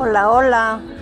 Hola, hola.